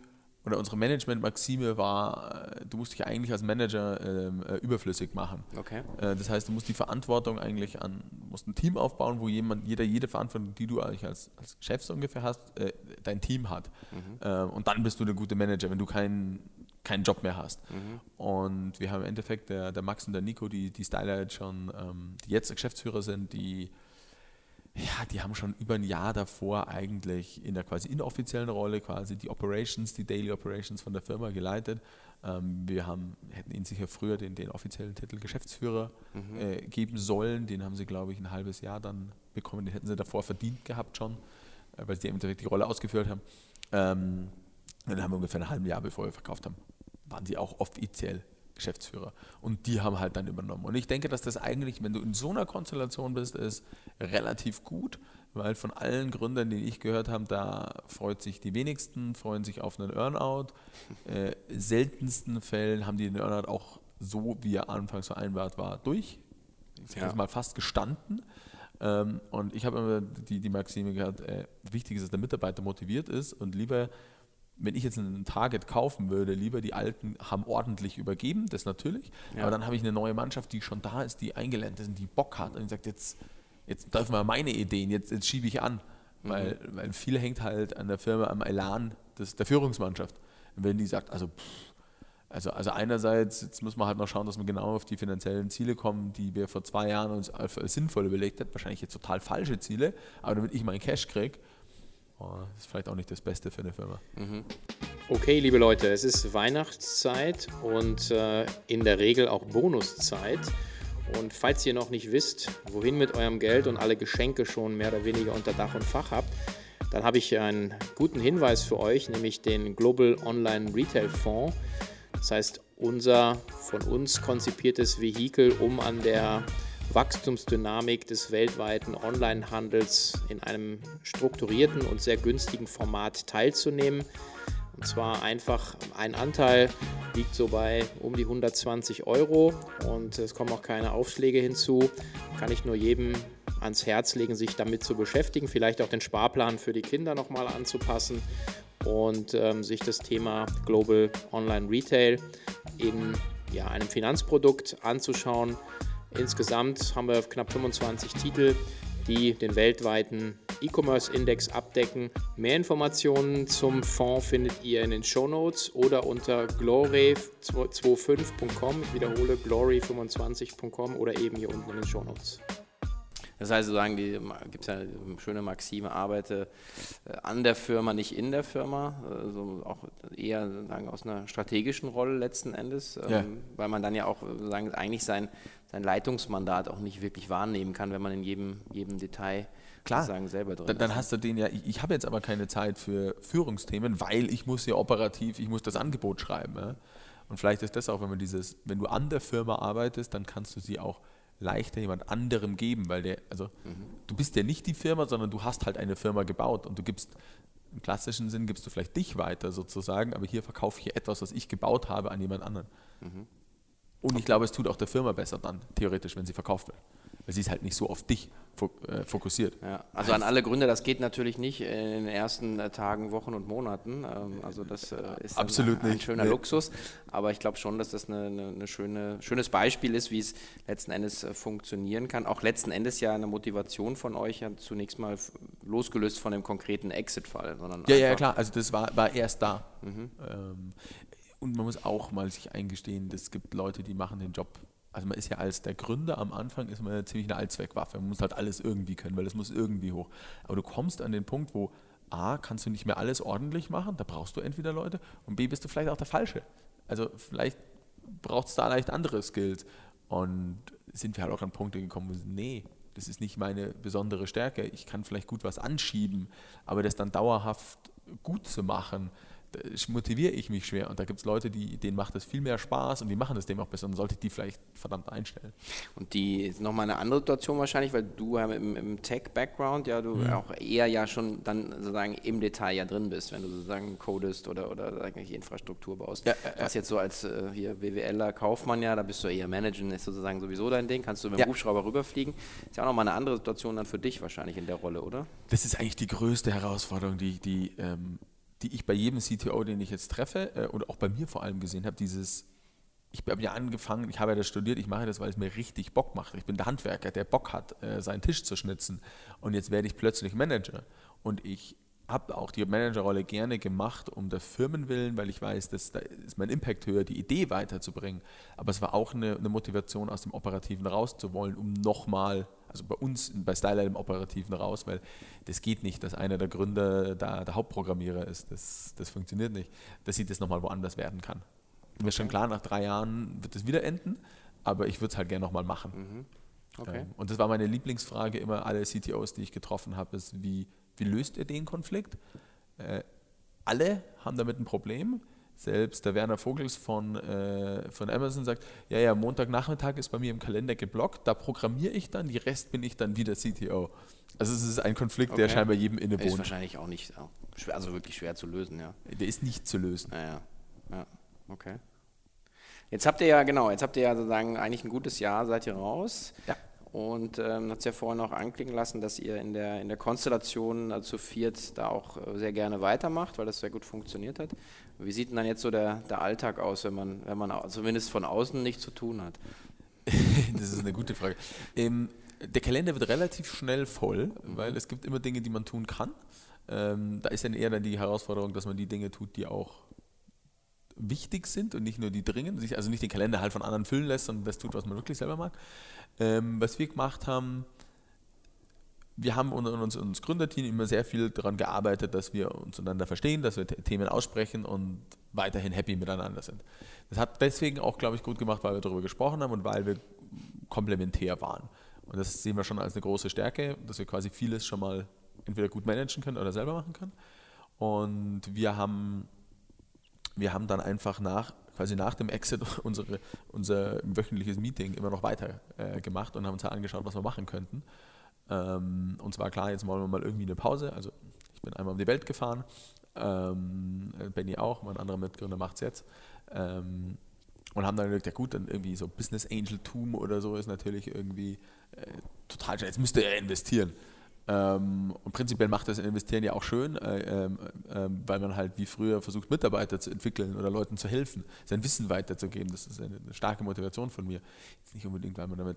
oder unsere Management-Maxime war, äh, du musst dich eigentlich als Manager ähm, äh, überflüssig machen. Okay. Äh, das heißt, du musst die Verantwortung eigentlich an, musst ein Team aufbauen, wo jemand, jeder jede Verantwortung, die du eigentlich als, als Chef so ungefähr hast, äh, dein Team hat. Mhm. Äh, und dann bist du der gute Manager, wenn du keinen keinen Job mehr hast. Mhm. Und wir haben im Endeffekt, der, der Max und der Nico, die, die Styler schon, ähm, die jetzt Geschäftsführer sind, die ja, die haben schon über ein Jahr davor eigentlich in der quasi inoffiziellen Rolle quasi die Operations, die Daily Operations von der Firma geleitet. Ähm, wir haben, hätten ihnen sicher früher den, den offiziellen Titel Geschäftsführer mhm. äh, geben sollen. Den haben sie, glaube ich, ein halbes Jahr dann bekommen. Den hätten sie davor verdient gehabt schon, äh, weil sie eben direkt die Rolle ausgeführt haben. Ähm, dann haben wir ungefähr ein halbes Jahr, bevor wir verkauft haben, waren sie auch offiziell Geschäftsführer. Und die haben halt dann übernommen. Und ich denke, dass das eigentlich, wenn du in so einer Konstellation bist, ist relativ gut, weil von allen Gründern, die ich gehört habe, da freut sich die wenigsten, freuen sich auf einen Earnout. Äh, seltensten Fällen haben die den Earnout auch so, wie er anfangs vereinbart war, durch. Ich sage ja. mal fast gestanden. Ähm, und ich habe immer die, die Maxime gehabt, äh, wichtig ist, dass der Mitarbeiter motiviert ist und lieber wenn ich jetzt einen Target kaufen würde, lieber die Alten haben ordentlich übergeben, das natürlich. Ja. Aber dann habe ich eine neue Mannschaft, die schon da ist, die eingelernt ist, die Bock hat und sagt, jetzt, jetzt dürfen wir meine Ideen, jetzt, jetzt schiebe ich an. Mhm. Weil, weil viel hängt halt an der Firma, am Elan des, der Führungsmannschaft. Und wenn die sagt, also, pff, also, also einerseits, jetzt muss man halt noch schauen, dass wir genau auf die finanziellen Ziele kommen, die wir vor zwei Jahren uns als sinnvoll überlegt haben. Wahrscheinlich jetzt total falsche Ziele, aber damit ich meinen Cash kriege, oh, ist vielleicht auch nicht das Beste für eine Firma. Mhm. Okay, liebe Leute, es ist Weihnachtszeit und äh, in der Regel auch Bonuszeit. Und falls ihr noch nicht wisst, wohin mit eurem Geld und alle Geschenke schon mehr oder weniger unter Dach und Fach habt, dann habe ich einen guten Hinweis für euch, nämlich den Global Online Retail Fonds. Das heißt, unser von uns konzipiertes Vehikel, um an der Wachstumsdynamik des weltweiten Onlinehandels in einem strukturierten und sehr günstigen Format teilzunehmen. Und zwar einfach ein Anteil liegt so bei um die 120 Euro und es kommen auch keine Aufschläge hinzu. Kann ich nur jedem ans Herz legen, sich damit zu beschäftigen, vielleicht auch den Sparplan für die Kinder nochmal anzupassen und ähm, sich das Thema Global Online Retail in ja, einem Finanzprodukt anzuschauen. Insgesamt haben wir knapp 25 Titel, die den weltweiten E-Commerce-Index abdecken. Mehr Informationen zum Fonds findet ihr in den Show Notes oder unter glory25.com. Ich wiederhole glory25.com oder eben hier unten in den Show Notes. Das heißt, sozusagen, gibt es ja eine schöne Maxime, arbeite äh, an der Firma, nicht in der Firma, also auch eher sozusagen aus einer strategischen Rolle letzten Endes, ähm, ja. weil man dann ja auch sozusagen eigentlich sein, sein Leitungsmandat auch nicht wirklich wahrnehmen kann, wenn man in jedem, jedem Detail Klar, sagen, selber drin dann, dann hast du den ja, ich, ich habe jetzt aber keine Zeit für Führungsthemen, weil ich muss ja operativ, ich muss das Angebot schreiben. Ja? Und vielleicht ist das auch, wenn man dieses, wenn du an der Firma arbeitest, dann kannst du sie auch leichter jemand anderem geben, weil der, also mhm. du bist ja nicht die Firma, sondern du hast halt eine Firma gebaut und du gibst, im klassischen Sinn gibst du vielleicht dich weiter sozusagen, aber hier verkaufe ich etwas, was ich gebaut habe, an jemand anderen. Mhm. Und ich glaube, es tut auch der Firma besser dann, theoretisch, wenn sie verkauft wird weil sie ist halt nicht so auf dich äh, fokussiert. Ja, also an alle Gründe, das geht natürlich nicht in den ersten äh, Tagen, Wochen und Monaten. Ähm, also das äh, ist Absolut ein, ein schöner nee. Luxus. Aber ich glaube schon, dass das eine schöne, schönes Beispiel ist, wie es letzten Endes funktionieren kann. Auch letzten Endes ja eine Motivation von euch, ja zunächst mal losgelöst von dem konkreten Exit-Fall. Ja, ja, klar. Also das war, war erst da. Mhm. Und man muss auch mal sich eingestehen, es gibt Leute, die machen den Job also man ist ja als der Gründer am Anfang ist man ja ziemlich eine Allzweckwaffe. Man muss halt alles irgendwie können, weil es muss irgendwie hoch. Aber du kommst an den Punkt, wo A, kannst du nicht mehr alles ordentlich machen, da brauchst du entweder Leute und B, bist du vielleicht auch der Falsche. Also vielleicht braucht es da leicht andere Skills. Und sind wir halt auch an Punkte gekommen, wo wir nee, das ist nicht meine besondere Stärke. Ich kann vielleicht gut was anschieben, aber das dann dauerhaft gut zu machen, motiviere ich mich schwer. Und da gibt es Leute, die, denen macht das viel mehr Spaß und die machen das dem auch besser. Und sollte ich die vielleicht verdammt einstellen. Und die ist nochmal eine andere Situation wahrscheinlich, weil du im, im Tech-Background ja du mhm. auch eher ja schon dann sozusagen im Detail ja drin bist, wenn du sozusagen codest oder, oder eigentlich Infrastruktur baust. Ja, äh, Was jetzt so als äh, hier WWLer Kaufmann ja, da bist du eher Managen, ist sozusagen sowieso dein Ding. Kannst du mit dem ja. Hubschrauber rüberfliegen. Ist ja auch nochmal eine andere Situation dann für dich wahrscheinlich in der Rolle, oder? Das ist eigentlich die größte Herausforderung, die, die ähm, die ich bei jedem CTO, den ich jetzt treffe, äh, oder auch bei mir vor allem gesehen habe, dieses, ich habe ja angefangen, ich habe ja das studiert, ich mache das, weil es mir richtig Bock macht. Ich bin der Handwerker, der Bock hat, äh, seinen Tisch zu schnitzen. Und jetzt werde ich plötzlich Manager. Und ich habe auch die Managerrolle gerne gemacht, um der Firmenwillen, weil ich weiß, dass da ist mein Impact höher, die Idee weiterzubringen. Aber es war auch eine, eine Motivation, aus dem Operativen rauszuwollen, um nochmal also bei uns, bei Stylight im Operativen raus, weil das geht nicht, dass einer der Gründer da der Hauptprogrammierer ist. Das, das funktioniert nicht, dass sie das nochmal woanders werden kann. Mir ist schon klar, nach drei Jahren wird es wieder enden, aber ich würde es halt gerne nochmal machen. Mhm. Okay. Ähm, und das war meine Lieblingsfrage immer alle CTOs, die ich getroffen habe, ist, wie, wie löst ihr den Konflikt? Äh, alle haben damit ein Problem. Selbst der Werner Vogels von, äh, von Amazon sagt, ja, ja, Montagnachmittag ist bei mir im Kalender geblockt, da programmiere ich dann, die Rest bin ich dann wieder CTO. Also es ist ein Konflikt, der Okay. scheinbar jedem Ist innewohnt. wahrscheinlich auch nicht, also wirklich schwer zu lösen, ja. Der ist nicht zu lösen. Naja, ja, okay. Jetzt habt ihr ja, genau, jetzt habt ihr ja sozusagen eigentlich ein gutes Jahr, seid ihr raus. Ja. Und ähm, hat es ja vorhin auch anklingen lassen, dass ihr in der, in der Konstellation äh, zu viert da auch äh, sehr gerne weitermacht, weil das sehr gut funktioniert hat. Wie sieht denn dann jetzt so der, der Alltag aus, wenn man, wenn man zumindest von außen nichts zu tun hat? das ist eine gute Frage. Ähm, der Kalender wird relativ schnell voll, weil es gibt immer Dinge, die man tun kann. Ähm, da ist dann eher dann die Herausforderung, dass man die Dinge tut, die auch wichtig sind und nicht nur die dringend, also nicht den Kalender halt von anderen füllen lässt, sondern das tut, was man wirklich selber mag. Ähm, was wir gemacht haben, wir haben unter uns, uns Gründerteam immer sehr viel daran gearbeitet, dass wir uns untereinander verstehen, dass wir The- Themen aussprechen und weiterhin happy miteinander sind. Das hat deswegen auch, glaube ich, gut gemacht, weil wir darüber gesprochen haben und weil wir komplementär waren. Und das sehen wir schon als eine große Stärke, dass wir quasi vieles schon mal entweder gut managen können oder selber machen können. Und wir haben, wir haben dann einfach nach, quasi nach dem Exit unsere, unser wöchentliches Meeting immer noch weiter äh, gemacht und haben uns halt angeschaut, was wir machen könnten. Ähm, und zwar klar, jetzt wollen wir mal irgendwie eine Pause. Also ich bin einmal um die Welt gefahren, ähm, Benny auch, mein anderer Mitgründer macht es jetzt. Ähm, und haben dann gesagt, ja gut, dann irgendwie so Business Angel-Tum oder so ist natürlich irgendwie äh, total schön. Jetzt müsste er investieren. Ähm, und prinzipiell macht das Investieren ja auch schön, äh, ähm, weil man halt wie früher versucht, Mitarbeiter zu entwickeln oder Leuten zu helfen, sein Wissen weiterzugeben. Das ist eine, eine starke Motivation von mir. Jetzt nicht unbedingt, weil man damit,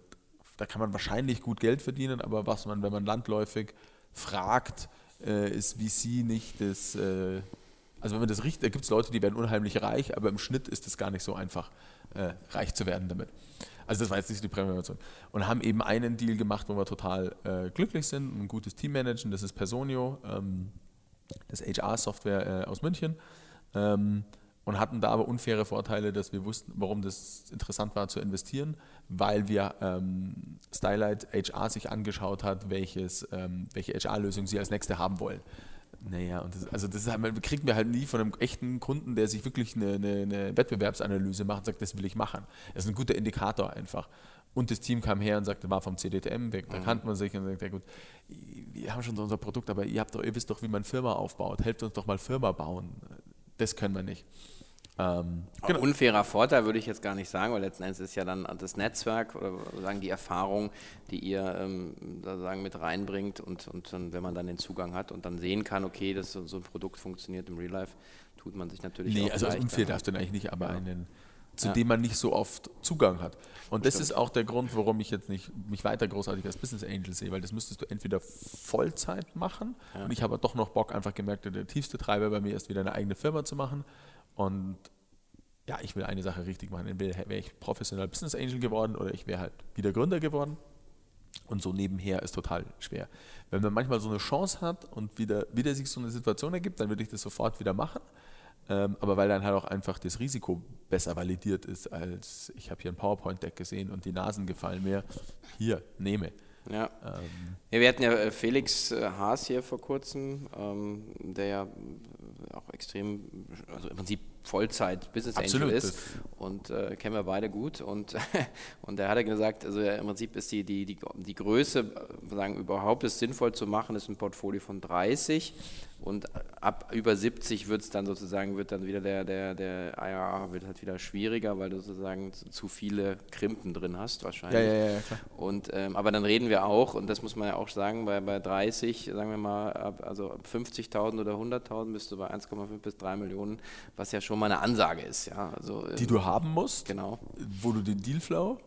da kann man wahrscheinlich gut Geld verdienen, aber was man, wenn man landläufig fragt, äh, ist VC nicht das, äh, also wenn man das riecht, da gibt es Leute, die werden unheimlich reich, aber im Schnitt ist es gar nicht so einfach, äh, reich zu werden damit. Also das war jetzt nicht die Prämieration. Und haben eben einen Deal gemacht, wo wir total äh, glücklich sind, ein gutes Team managen, das ist Personio, ähm, das HR-Software äh, aus München. Ähm, und hatten da aber unfaire Vorteile, dass wir wussten, warum das interessant war zu investieren, weil wir ähm, Stylight HR sich angeschaut hat, welches, ähm, welche HR-Lösung sie als nächste haben wollen. Naja, und das, also das halt, kriegen wir halt nie von einem echten Kunden, der sich wirklich eine, eine, eine Wettbewerbsanalyse macht und sagt, das will ich machen. Das ist ein guter Indikator einfach. Und das Team kam her und sagte, war vom CDTM weg, da kannte man sich und sagt, ja gut, wir haben schon so unser Produkt, aber ihr, habt doch, ihr wisst doch, wie man Firma aufbaut. Helft uns doch mal Firma bauen. Das können wir nicht. Ähm, Genau. Unfairer Vorteil würde ich jetzt gar nicht sagen, weil letzten Endes ist ja dann das Netzwerk oder sagen die Erfahrung, die ihr ähm, sozusagen mit reinbringt und, und dann, wenn man dann den Zugang hat und dann sehen kann, okay, dass so, so ein Produkt funktioniert im Real Life, tut man sich natürlich Nee, auch also als unfair darfst du eigentlich nicht, aber einen, zu Ja. dem man nicht so oft Zugang hat. Und das Stimmt. ist auch der Grund, warum ich jetzt nicht mich weiter großartig als Business Angel sehe, weil das müsstest du entweder Vollzeit machen und ich habe doch noch Bock, einfach gemerkt, der tiefste Treiber bei mir ist, wieder eine eigene Firma zu machen und ja, ich will eine Sache richtig machen. Entweder wäre ich professionell Business Angel geworden oder ich wäre halt wieder Gründer geworden. Und so nebenher ist total schwer. Wenn man manchmal so eine Chance hat und wieder, wieder sich so eine Situation ergibt, dann würde ich das sofort wieder machen. Ähm, aber weil dann halt auch einfach das Risiko besser validiert ist, als ich habe hier ein PowerPoint-Deck gesehen und die Nasen gefallen mir. Hier, nehme. Ja. Ähm, ja, wir hatten ja äh, Felix äh, Haas hier vor kurzem, ähm, der ja auch extrem, also im Prinzip Vollzeit Business Absolut, Angel ist. und äh, kennen wir beide gut. Und und der hat ja gesagt, also im Prinzip ist die die die, die Größe, äh, sagen überhaupt es sinnvoll zu machen, ist ein Portfolio von 30 und ab über 70 wird es dann sozusagen wird dann wieder der der der IRR wird halt wieder schwieriger, weil du sozusagen zu, viele Krimpen drin hast wahrscheinlich. ja, ja, ja, klar. Und, ähm, aber dann reden wir auch, und das muss man ja auch sagen, bei, bei 30, sagen wir mal, ab, also ab 50.000 oder 100.000 bist du bei 1,5 bis 3 Millionen, was ja schon mal eine Ansage ist. Ja? Also, ähm, Die du haben musst, Genau, wo du den Dealflow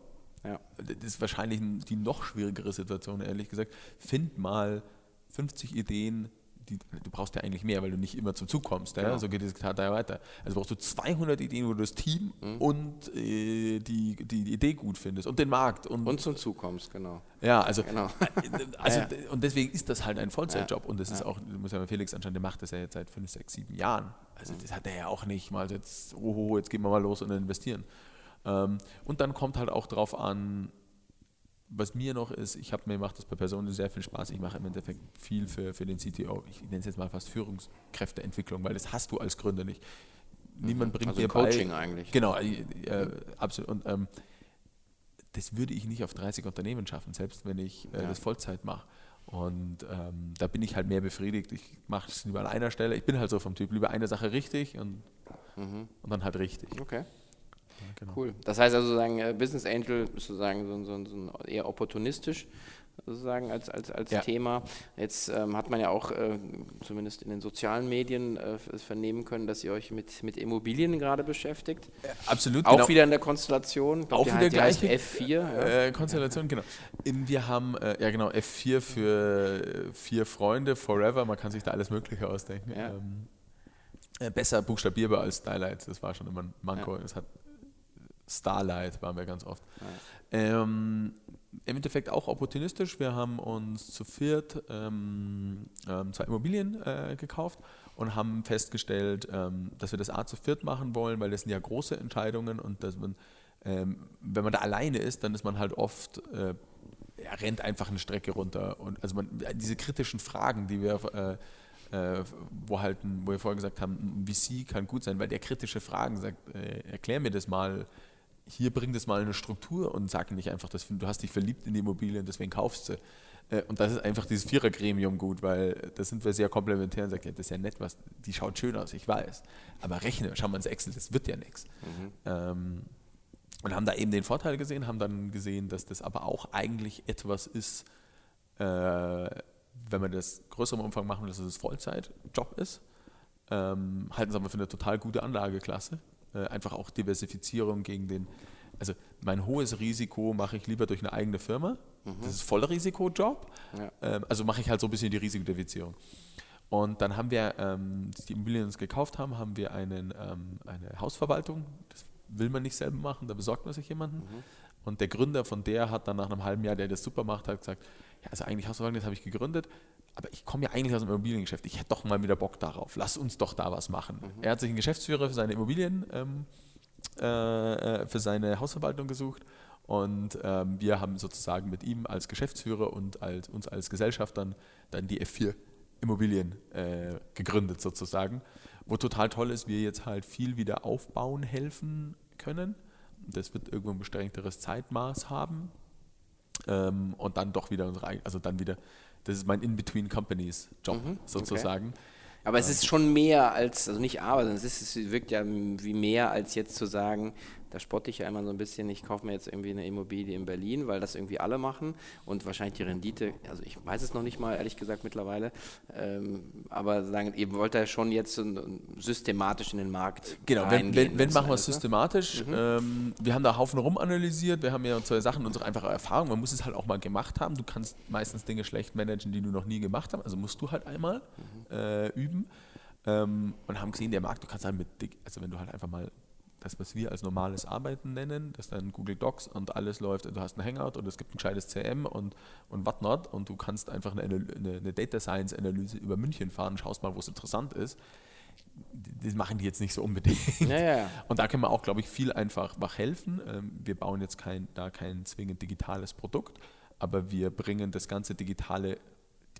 ja. Das ist wahrscheinlich die noch schwierigere Situation, ehrlich gesagt. Find mal 50 Ideen, die, du brauchst ja eigentlich mehr, weil du nicht immer zum Zug kommst. Ja? Genau. So geht es da weiter. Also brauchst du 200 Ideen, wo du das Team Mhm. und äh, die, die, Idee gut findest und den Markt. Und, Und zum Zug kommst, genau. ja, also, Genau. also Ja, und deswegen ist das halt ein Vollzeitjob. Und das ist auch, du musst ja mal Felix anschauen, der macht das ja jetzt seit fünf, sechs, sieben Jahren. Also das hat er ja auch nicht mal jetzt, oh, oh, jetzt gehen wir mal los und investieren. Ähm, und dann kommt halt auch drauf an, was mir noch ist, ich habe mir macht das bei Personen sehr viel Spaß. Ich mache im Endeffekt viel für, für den CTO. Ich nenne es jetzt mal fast Führungskräfteentwicklung, weil das hast du als Gründer nicht. Niemand bringt Also dir Coaching bei. eigentlich. Genau, äh, äh, absolut. Und ähm, das würde ich nicht auf 30 Unternehmen schaffen, selbst wenn ich äh, Ja. das Vollzeit mache. Und ähm, da bin ich halt mehr befriedigt. Ich mache es lieber an einer Stelle. Ich bin halt so vom Typ, lieber eine Sache richtig und, und dann halt richtig. Okay. Genau. Cool. Das heißt also sozusagen, äh, Business Angel ist sozusagen so, so, so ein eher opportunistisch sozusagen als, als, als Ja. Thema. Jetzt ähm, hat man ja auch äh, zumindest in den sozialen Medien äh, vernehmen können, dass ihr euch mit, mit Immobilien gerade beschäftigt. Absolut. Auch genau. wieder in der Konstellation. Glaub, Auch wieder gleiche F4. Ja. Äh, Konstellation, genau. Wir haben, äh, ja genau, F4 für äh, vier Freunde, Forever, man kann sich da alles Mögliche ausdenken. Ja. Ähm, äh, besser buchstabierbar als Starlight, das war schon immer ein Manko. Es hat Starlight waren wir ganz oft. Ähm, Im Endeffekt auch opportunistisch. Wir haben uns zu viert ähm, ähm, zwei Immobilien äh, gekauft und haben festgestellt, ähm, dass wir das A zu viert machen wollen, weil das sind ja große Entscheidungen und dass man, ähm, wenn man da alleine ist, dann ist man halt oft, äh, ja, rennt einfach eine Strecke runter. Und also man, diese kritischen Fragen, die wir äh, äh, wo halt, wo wir vorher gesagt haben, ein VC kann gut sein, weil der kritische Fragen sagt, äh, erklär mir das mal, hier bringt es mal eine Struktur und sag nicht einfach, dass du hast dich verliebt in die Immobilie und deswegen kaufst du. Äh, Und das ist einfach dieses Vierergremium gut, weil da sind wir sehr komplementär und sagt, ja, das ist ja nett, was, die schaut schön aus, ich weiß. Aber rechne, schau mal ins Excel, das wird ja nichts. Ähm, und haben da eben den Vorteil gesehen, haben dann gesehen, dass das aber auch eigentlich etwas ist, äh, wenn wir das größer im Umfang machen, dass es das Vollzeitjob ist. Ähm, halten es aber für eine total gute Anlageklasse. Äh, einfach auch Diversifizierung gegen den, also mein hohes Risiko mache ich lieber durch eine eigene Firma. Das ist voller Risikojob. Ja. Ähm, also mache ich halt so ein bisschen die Risikodiversifizierung. Und dann haben wir, ähm, als die Immobilien uns gekauft haben, haben wir einen, ähm, eine Hausverwaltung. Das will man nicht selber machen, da besorgt man sich jemanden. Und der Gründer von der hat dann nach einem halben Jahr, der das super macht, hat gesagt, ja, also eigentlich Hausverwaltung, das habe ich gegründet, aber ich komme ja eigentlich aus dem Immobiliengeschäft. Ich hätte doch mal wieder Bock darauf. Lass uns doch da was machen. Er hat sich einen Geschäftsführer für seine Immobilien, ähm, äh, äh, für seine Hausverwaltung gesucht. Und ähm, wir haben sozusagen mit ihm als Geschäftsführer und als, uns als Gesellschaftern dann die F4 Immobilien äh, gegründet sozusagen. Wo total toll ist, wir jetzt halt viel wieder aufbauen helfen können. Das wird irgendwo ein beschränkteres Zeitmaß haben. Ähm, und dann doch wieder unsere, also dann wieder, das ist mein In-Between-Companies-Job Mhm, okay. sozusagen. Aber es ist schon mehr als, also nicht aber, sondern es, ist, es wirkt ja wie mehr als jetzt zu sagen, da spotte ich ja immer so ein bisschen, ich kaufe mir jetzt irgendwie eine Immobilie in Berlin, weil das irgendwie alle machen und wahrscheinlich die Rendite, also ich weiß es noch nicht mal, ehrlich gesagt mittlerweile, ähm, aber sagen, ihr wollt ja schon jetzt systematisch in den Markt Genau, wenn, wenn, wenn letzten machen wir es ne? systematisch. Ähm, wir haben da Haufen rumanalysiert, wir haben ja zwei Sachen, unsere einfache Erfahrung. Man muss es halt auch mal gemacht haben. Du kannst meistens Dinge schlecht managen, die du noch nie gemacht hast. Also musst du halt einmal äh, üben. Ähm, und haben gesehen, der Markt, du kannst halt mit, dick- also wenn du halt einfach mal das, was wir als normales Arbeiten nennen, das dann Google Docs und alles läuft, du hast ein Hangout und es gibt ein gescheites CM und, und whatnot und du kannst einfach eine, eine, eine Data Science Analyse über München fahren, schaust mal, wo es interessant ist. Das machen die jetzt nicht so unbedingt. Ja, ja. Und da können wir auch, glaube ich, viel einfach einfach helfen. Ähm, Wir bauen jetzt kein, da kein zwingend digitales Produkt, aber wir bringen das ganze digitale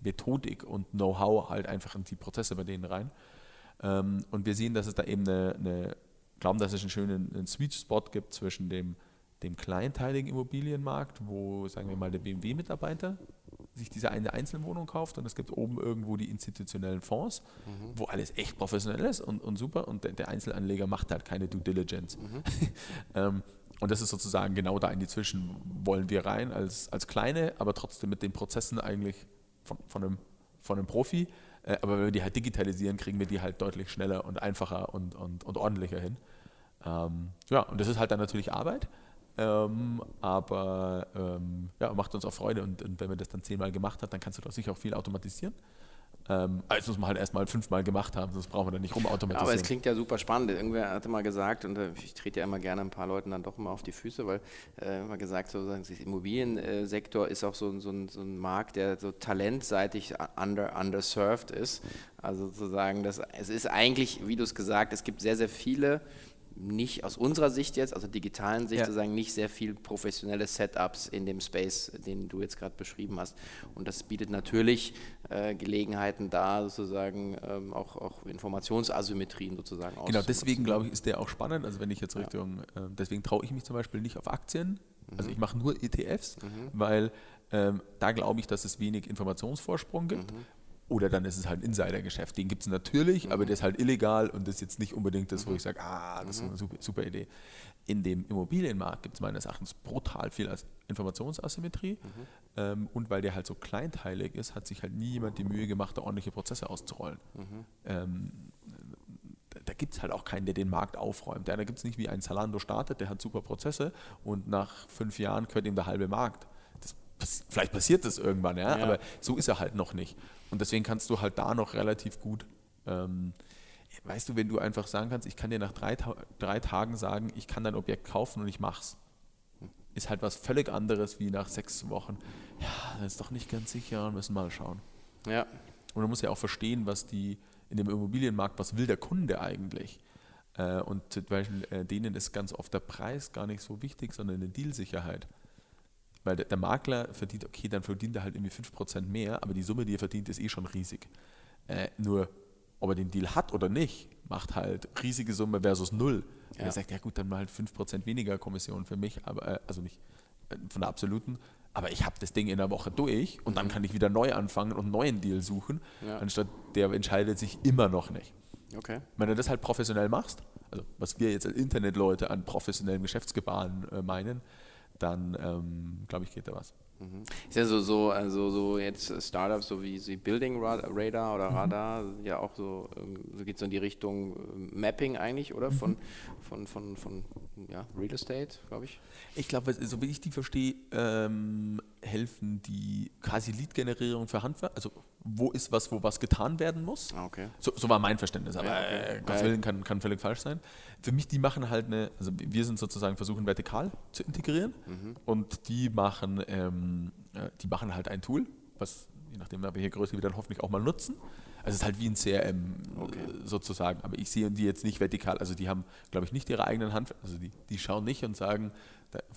Methodik und Know-how halt einfach in die Prozesse bei denen rein. Ähm, Und wir sehen, dass es da eben eine, eine glauben, dass es einen schönen einen Sweet Spot gibt zwischen dem, dem kleinteiligen Immobilienmarkt, wo, sagen wir mal, der BMW-Mitarbeiter sich diese eine Einzelwohnung kauft und es gibt oben irgendwo die institutionellen Fonds, wo alles echt professionell ist und, und super und der, der Einzelanleger macht halt keine Due Diligence. ähm, und das ist sozusagen genau da in die Zwischen wollen wir rein als, als kleine, aber trotzdem mit den Prozessen eigentlich von, von, einem, von einem Profi. Äh, aber wenn wir die halt digitalisieren, kriegen wir die halt deutlich schneller und einfacher und, und, und ordentlicher hin. Ähm, ja, und das ist halt dann natürlich Arbeit. Ähm, aber ähm, ja, macht uns auch Freude und, und wenn man das dann zehnmal gemacht hat, dann kannst du doch sicher auch viel automatisieren. Ähm, also muss man halt erstmal fünfmal gemacht haben, sonst brauchen wir dann nicht rumautomatisieren. Aber es klingt ja super spannend. Irgendwer hatte mal gesagt, und äh, ich trete ja immer gerne ein paar Leuten dann doch immer auf die Füße, weil äh, immer gesagt, so, der Immobiliensektor ist auch so, so, ein, so ein Markt, der so talentseitig under, underserved ist. Also sozusagen, das, es ist eigentlich, wie du es gesagt, es gibt sehr, sehr viele nicht aus unserer Sicht jetzt, also digitalen Sicht ja. sozusagen, nicht sehr viel professionelle Setups in dem Space, den du jetzt gerade beschrieben hast. Und das bietet natürlich äh, Gelegenheiten da, sozusagen ähm, auch, auch Informationsasymmetrien sozusagen aus. Genau, deswegen glaube ich, ist der auch spannend. Also wenn ich jetzt Richtung, ja. äh, deswegen traue ich mich zum Beispiel nicht auf Aktien. Also mhm. ich mache nur ETFs, mhm. weil ähm, da glaube ich, dass es wenig Informationsvorsprung gibt. Mhm. Oder dann ist es halt ein Insidergeschäft. Den gibt es natürlich, mhm. aber der ist halt illegal und das ist jetzt nicht unbedingt das, wo mhm. ich sage, ah, das ist eine mhm. super, super Idee. In dem Immobilienmarkt gibt es meines Erachtens brutal viel als Informationsasymmetrie. Mhm. Ähm, und weil der halt so kleinteilig ist, hat sich halt nie jemand die Mühe gemacht, da ordentliche Prozesse auszurollen. Mhm. Ähm, da gibt es halt auch keinen, der den Markt aufräumt. Ja, da gibt es nicht wie ein Zalando startet, der hat super Prozesse und nach fünf Jahren gehört ihm der halbe Markt. Vielleicht passiert das irgendwann, ja, ja, aber so ist er halt noch nicht. Und deswegen kannst du halt da noch relativ gut, ähm, weißt du, wenn du einfach sagen kannst, ich kann dir nach drei, drei Tagen sagen, ich kann dein Objekt kaufen und ich mach's, ist halt was völlig anderes wie nach sechs Wochen. Ja, das ist doch nicht ganz sicher müssen mal schauen. Ja. Und du musst ja auch verstehen, was die in dem Immobilienmarkt, was will der Kunde eigentlich? Äh, und zum Beispiel äh, denen ist ganz oft der Preis gar nicht so wichtig, sondern eine Dealsicherheit. Weil der, der, Makler verdient, okay, dann verdient er halt irgendwie 5% mehr, aber die Summe, die er verdient, ist eh schon riesig. Äh, nur, ob er den Deal hat oder nicht, macht halt riesige Summe versus null. Ja. er sagt, ja gut, dann mal halt 5% weniger Kommission für mich, aber äh, also nicht äh, von der absoluten, aber ich habe das Ding in der Woche durch und mhm. dann kann ich wieder neu anfangen und einen neuen Deal suchen, ja. anstatt der entscheidet sich immer noch nicht. Okay. Wenn du das halt professionell machst, also was wir jetzt als Internetleute an professionellen Geschäftsgebaren äh, meinen, dann ähm, glaube ich, geht da was. Mhm. Ist ja so, so, also so jetzt Startups, so wie sie Building Radar oder mhm. Radar, ja auch so, ähm, so geht es in die Richtung äh, Mapping eigentlich, oder? Von, mhm. von, von, von ja, Real Estate, glaube ich. Ich glaube, so wie ich die verstehe, ähm, helfen die quasi Lead-Generierung für Handwerk, also wo ist was, wo was getan werden muss. Ah, okay. So, so war mein Verständnis, aber ja, okay. äh, Gottes Willen kann, kann völlig falsch sein. Für mich, die machen halt eine, also wir sind sozusagen versuchen vertikal zu integrieren mhm. und die machen, ähm, die machen halt ein Tool, was, je nachdem, wir hier größer wieder hoffentlich auch mal nutzen. Also es ist halt wie ein CRM okay. Äh, sozusagen, aber ich sehe die jetzt nicht vertikal, also die haben, glaube ich, nicht ihre eigenen Hand, also die, die schauen nicht und sagen,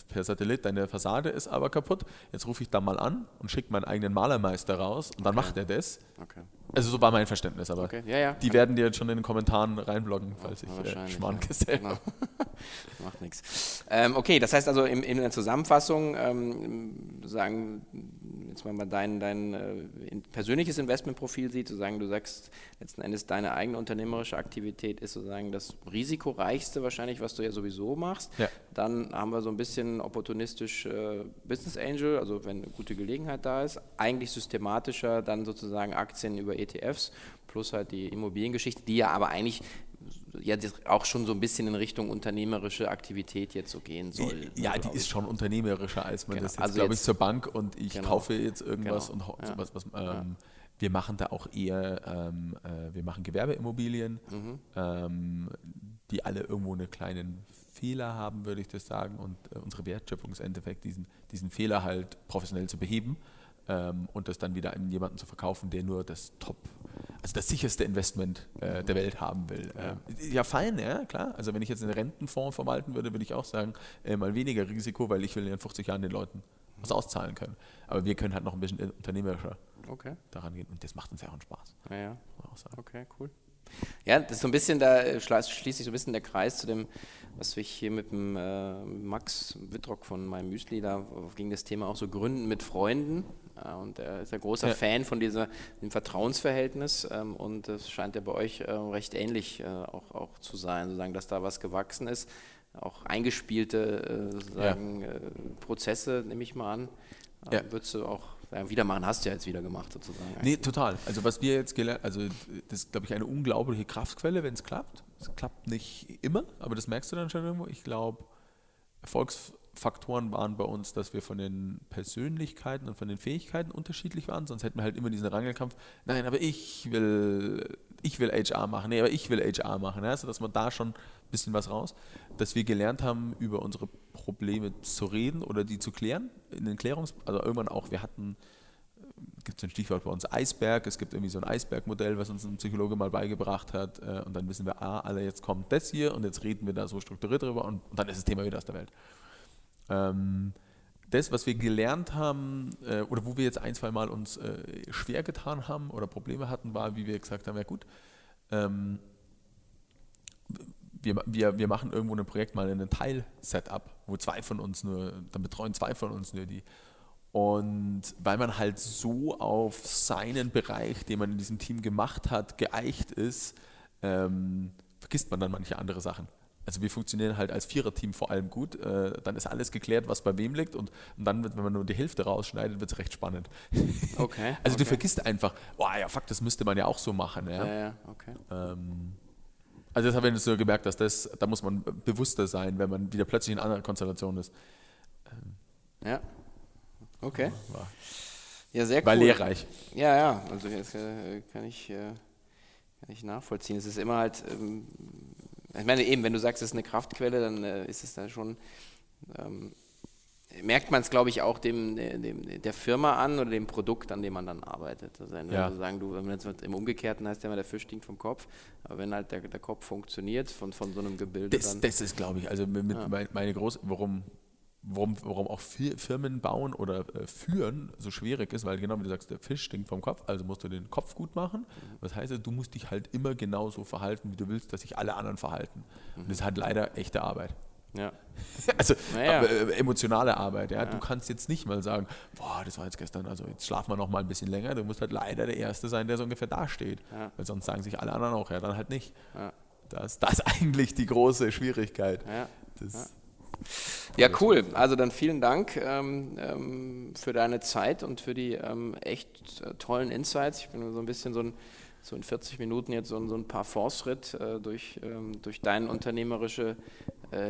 per Satellit, deine Fassade ist aber kaputt. Jetzt rufe ich da mal an und schicke meinen eigenen Malermeister raus und dann okay. macht er das. Okay. Also so war mein Verständnis, aber okay. ja, ja. die werden dir jetzt schon in den Kommentaren reinbloggen, falls ja, ich äh, Schmarrn ja. gesehen genau. Macht nichts. Ähm, okay, das heißt also in, in der Zusammenfassung ähm, sagen, jetzt mal dein, dein äh, persönliches Investmentprofil sieht, sozusagen du sagst letzten Endes deine eigene unternehmerische Aktivität ist sozusagen das risikoreichste wahrscheinlich, was du ja sowieso machst. Ja. Dann haben wir so ein bisschen opportunistisch äh, Business Angel, also wenn eine gute Gelegenheit da ist, eigentlich systematischer dann sozusagen Aktien über ETFs plus halt die Immobiliengeschichte, die ja aber eigentlich ja auch schon so ein bisschen in Richtung unternehmerische Aktivität jetzt so gehen soll. Ja, also, die ist schon unternehmerischer, als man genau. das jetzt, also glaube ich, zur Bank und ich genau. kaufe jetzt irgendwas genau. und sowas, was, ähm, ja. wir machen da auch eher, ähm, äh, wir machen Gewerbeimmobilien, mhm. ähm, die alle irgendwo einen kleinen Fehler haben, würde ich das sagen, und äh, unsere Wertschöpfung ist im Endeffekt, diesen, diesen Fehler halt professionell zu beheben ähm, und das dann wieder an jemanden zu verkaufen, der nur das Top, also das sicherste Investment äh, der Welt haben will. Ja. Äh, ja, fein, ja, klar. Also wenn ich jetzt einen Rentenfonds verwalten würde, würde ich auch sagen, äh, mal weniger Risiko, weil ich will in 50 Jahren den Leuten was auszahlen können. Aber wir können halt noch ein bisschen unternehmerischer okay. daran gehen und das macht uns ja auch einen Spaß. Ja, ja. Okay, cool. Ja, das ist so ein bisschen, da schließt sich so ein bisschen der Kreis zu dem, was ich hier mit dem äh, Max Wittrock von meinem Müsli, da ging das Thema auch so Gründen mit Freunden. Und er ist ein großer ja. Fan von dieser, dem Vertrauensverhältnis ähm, und das scheint ja bei euch äh, recht ähnlich äh, auch, auch zu sein, sozusagen, dass da was gewachsen ist. Auch eingespielte sozusagen, ja. Prozesse, nehme ich mal an. Ja. Würdest du auch wieder machen, hast du ja jetzt wieder gemacht sozusagen. Nee, total. Also was wir jetzt gelernt, also das ist, glaube ich, eine unglaubliche Kraftquelle, wenn es klappt. Es klappt nicht immer, aber das merkst du dann schon irgendwo. Ich glaube, Erfolgs Faktoren waren bei uns, dass wir von den Persönlichkeiten und von den Fähigkeiten unterschiedlich waren, sonst hätten wir halt immer diesen Rangelkampf, nein, aber ich will, ich will HR machen, nee, aber ich will HR machen, ja, also dass man da schon ein bisschen was raus, dass wir gelernt haben, über unsere Probleme zu reden oder die zu klären, in den Klärungs-, also irgendwann auch, wir hatten, gibt es ein Stichwort bei uns Eisberg, es gibt irgendwie so ein Eisbergmodell, was uns ein Psychologe mal beigebracht hat äh, und dann wissen wir, ah, alle, jetzt kommt das hier und jetzt reden wir da so strukturiert drüber und, und dann ist das Thema wieder aus der Welt. Ähm, das, was wir gelernt haben äh, oder wo wir jetzt ein, zwei Mal uns äh, schwer getan haben oder Probleme hatten, war, wie wir gesagt haben, ja gut, ähm, wir, wir, wir machen irgendwo ein Projekt mal in einem Teil-Setup, wo zwei von uns nur, dann betreuen zwei von uns nur die. Und weil man halt so auf seinen Bereich, den man in diesem Team gemacht hat, geeicht ist, ähm, vergisst man dann manche andere Sachen also wir funktionieren halt als Viererteam vor allem gut. Äh, dann ist alles geklärt, was bei wem liegt und, und dann, wird, wenn man nur die Hälfte rausschneidet, wird es recht spannend. Okay. also okay. du vergisst einfach, oh ja, fuck, das müsste man ja auch so machen. Ja, ja, ja okay. Ähm, also das habe ich so gemerkt, dass das, da muss man bewusster sein, wenn man wieder plötzlich in einer anderen Konstellation ist. Ähm, ja. Okay. War, ja, sehr cool. War lehrreich. Ja, ja, also das äh, kann ich, äh, kann ich nachvollziehen. Es ist immer halt ähm, ich meine, eben, wenn du sagst, es ist eine Kraftquelle, dann äh, ist es da schon, ähm, merkt man es, glaube ich, auch dem, dem, der Firma an oder dem Produkt, an dem man dann arbeitet. Also wenn ja. sagen, du, wenn jetzt im Umgekehrten heißt ja immer, der Fisch stinkt vom Kopf, aber wenn halt der, der Kopf funktioniert von, von so einem Gebilde, das, dann... Das ist, glaube ich, also mit, ja. meine große, warum warum, warum auch Firmen bauen oder äh, führen so schwierig ist, weil genau wie du sagst, der Fisch stinkt vom Kopf, also musst du den Kopf gut machen. Das heißt, du musst dich halt immer genauso verhalten, wie du willst, dass sich alle anderen verhalten. Und das hat leider echte Arbeit. Ja. Also naja. äh, emotionale Arbeit. Ja? ja? Du kannst jetzt nicht mal sagen, boah, das war jetzt gestern, also jetzt schlafen wir noch mal ein bisschen länger. Du musst halt leider der Erste sein, der so ungefähr dasteht. Ja. Weil sonst sagen sich alle anderen auch, ja, dann halt nicht. Ja. Das, das ist eigentlich die große Schwierigkeit. Ja. Das, ja, cool. Also dann vielen Dank ähm, ähm, für deine Zeit und für die ähm, echt äh, tollen Insights. Ich bin so ein bisschen so, ein, so in 40 Minuten jetzt so, so ein paar Force-Ritt äh, durch, ähm, durch deine unternehmerische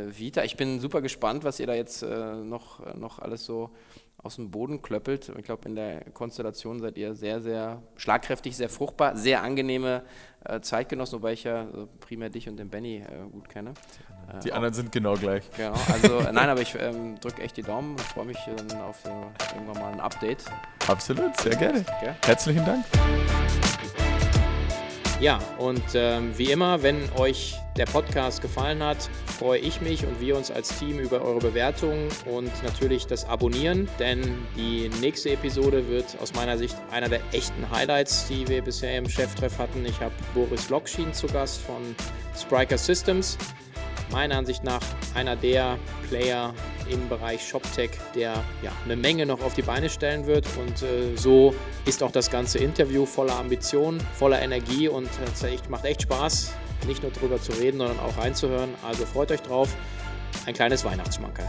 Vita. Ich bin super gespannt, was ihr da jetzt äh, noch, äh, noch alles so aus dem Boden klöppelt. Ich glaube, in der Konstellation seid ihr sehr, sehr schlagkräftig, sehr fruchtbar, sehr angenehme äh, Zeitgenossen, wobei ich ja primär dich und den Benny gut kenne. Äh, die anderen sind genau gleich. Genau, also äh, nein, aber ich ähm, drücke echt die Daumen und freue mich dann auf äh, irgendwann mal ein Update. Absolut, sehr gerne. Okay. Herzlichen Dank. Ja, und ähm, wie immer, wenn euch der Podcast gefallen hat, freue ich mich und wir uns als Team über eure Bewertungen und natürlich das Abonnieren, denn die nächste Episode wird aus meiner Sicht einer der echten Highlights, die wir bisher im Cheftreff hatten. Ich habe Boris Lokschin zu Gast von Spriker Systems meiner Ansicht nach einer der Player im Bereich ShopTech, der ja, eine Menge noch auf die Beine stellen wird. Und äh, so ist auch das ganze Interview voller Ambition, voller Energie und echt, macht echt Spaß, nicht nur darüber zu reden, sondern auch reinzuhören. Also freut euch drauf. Ein kleines Weihnachtsschmankerl.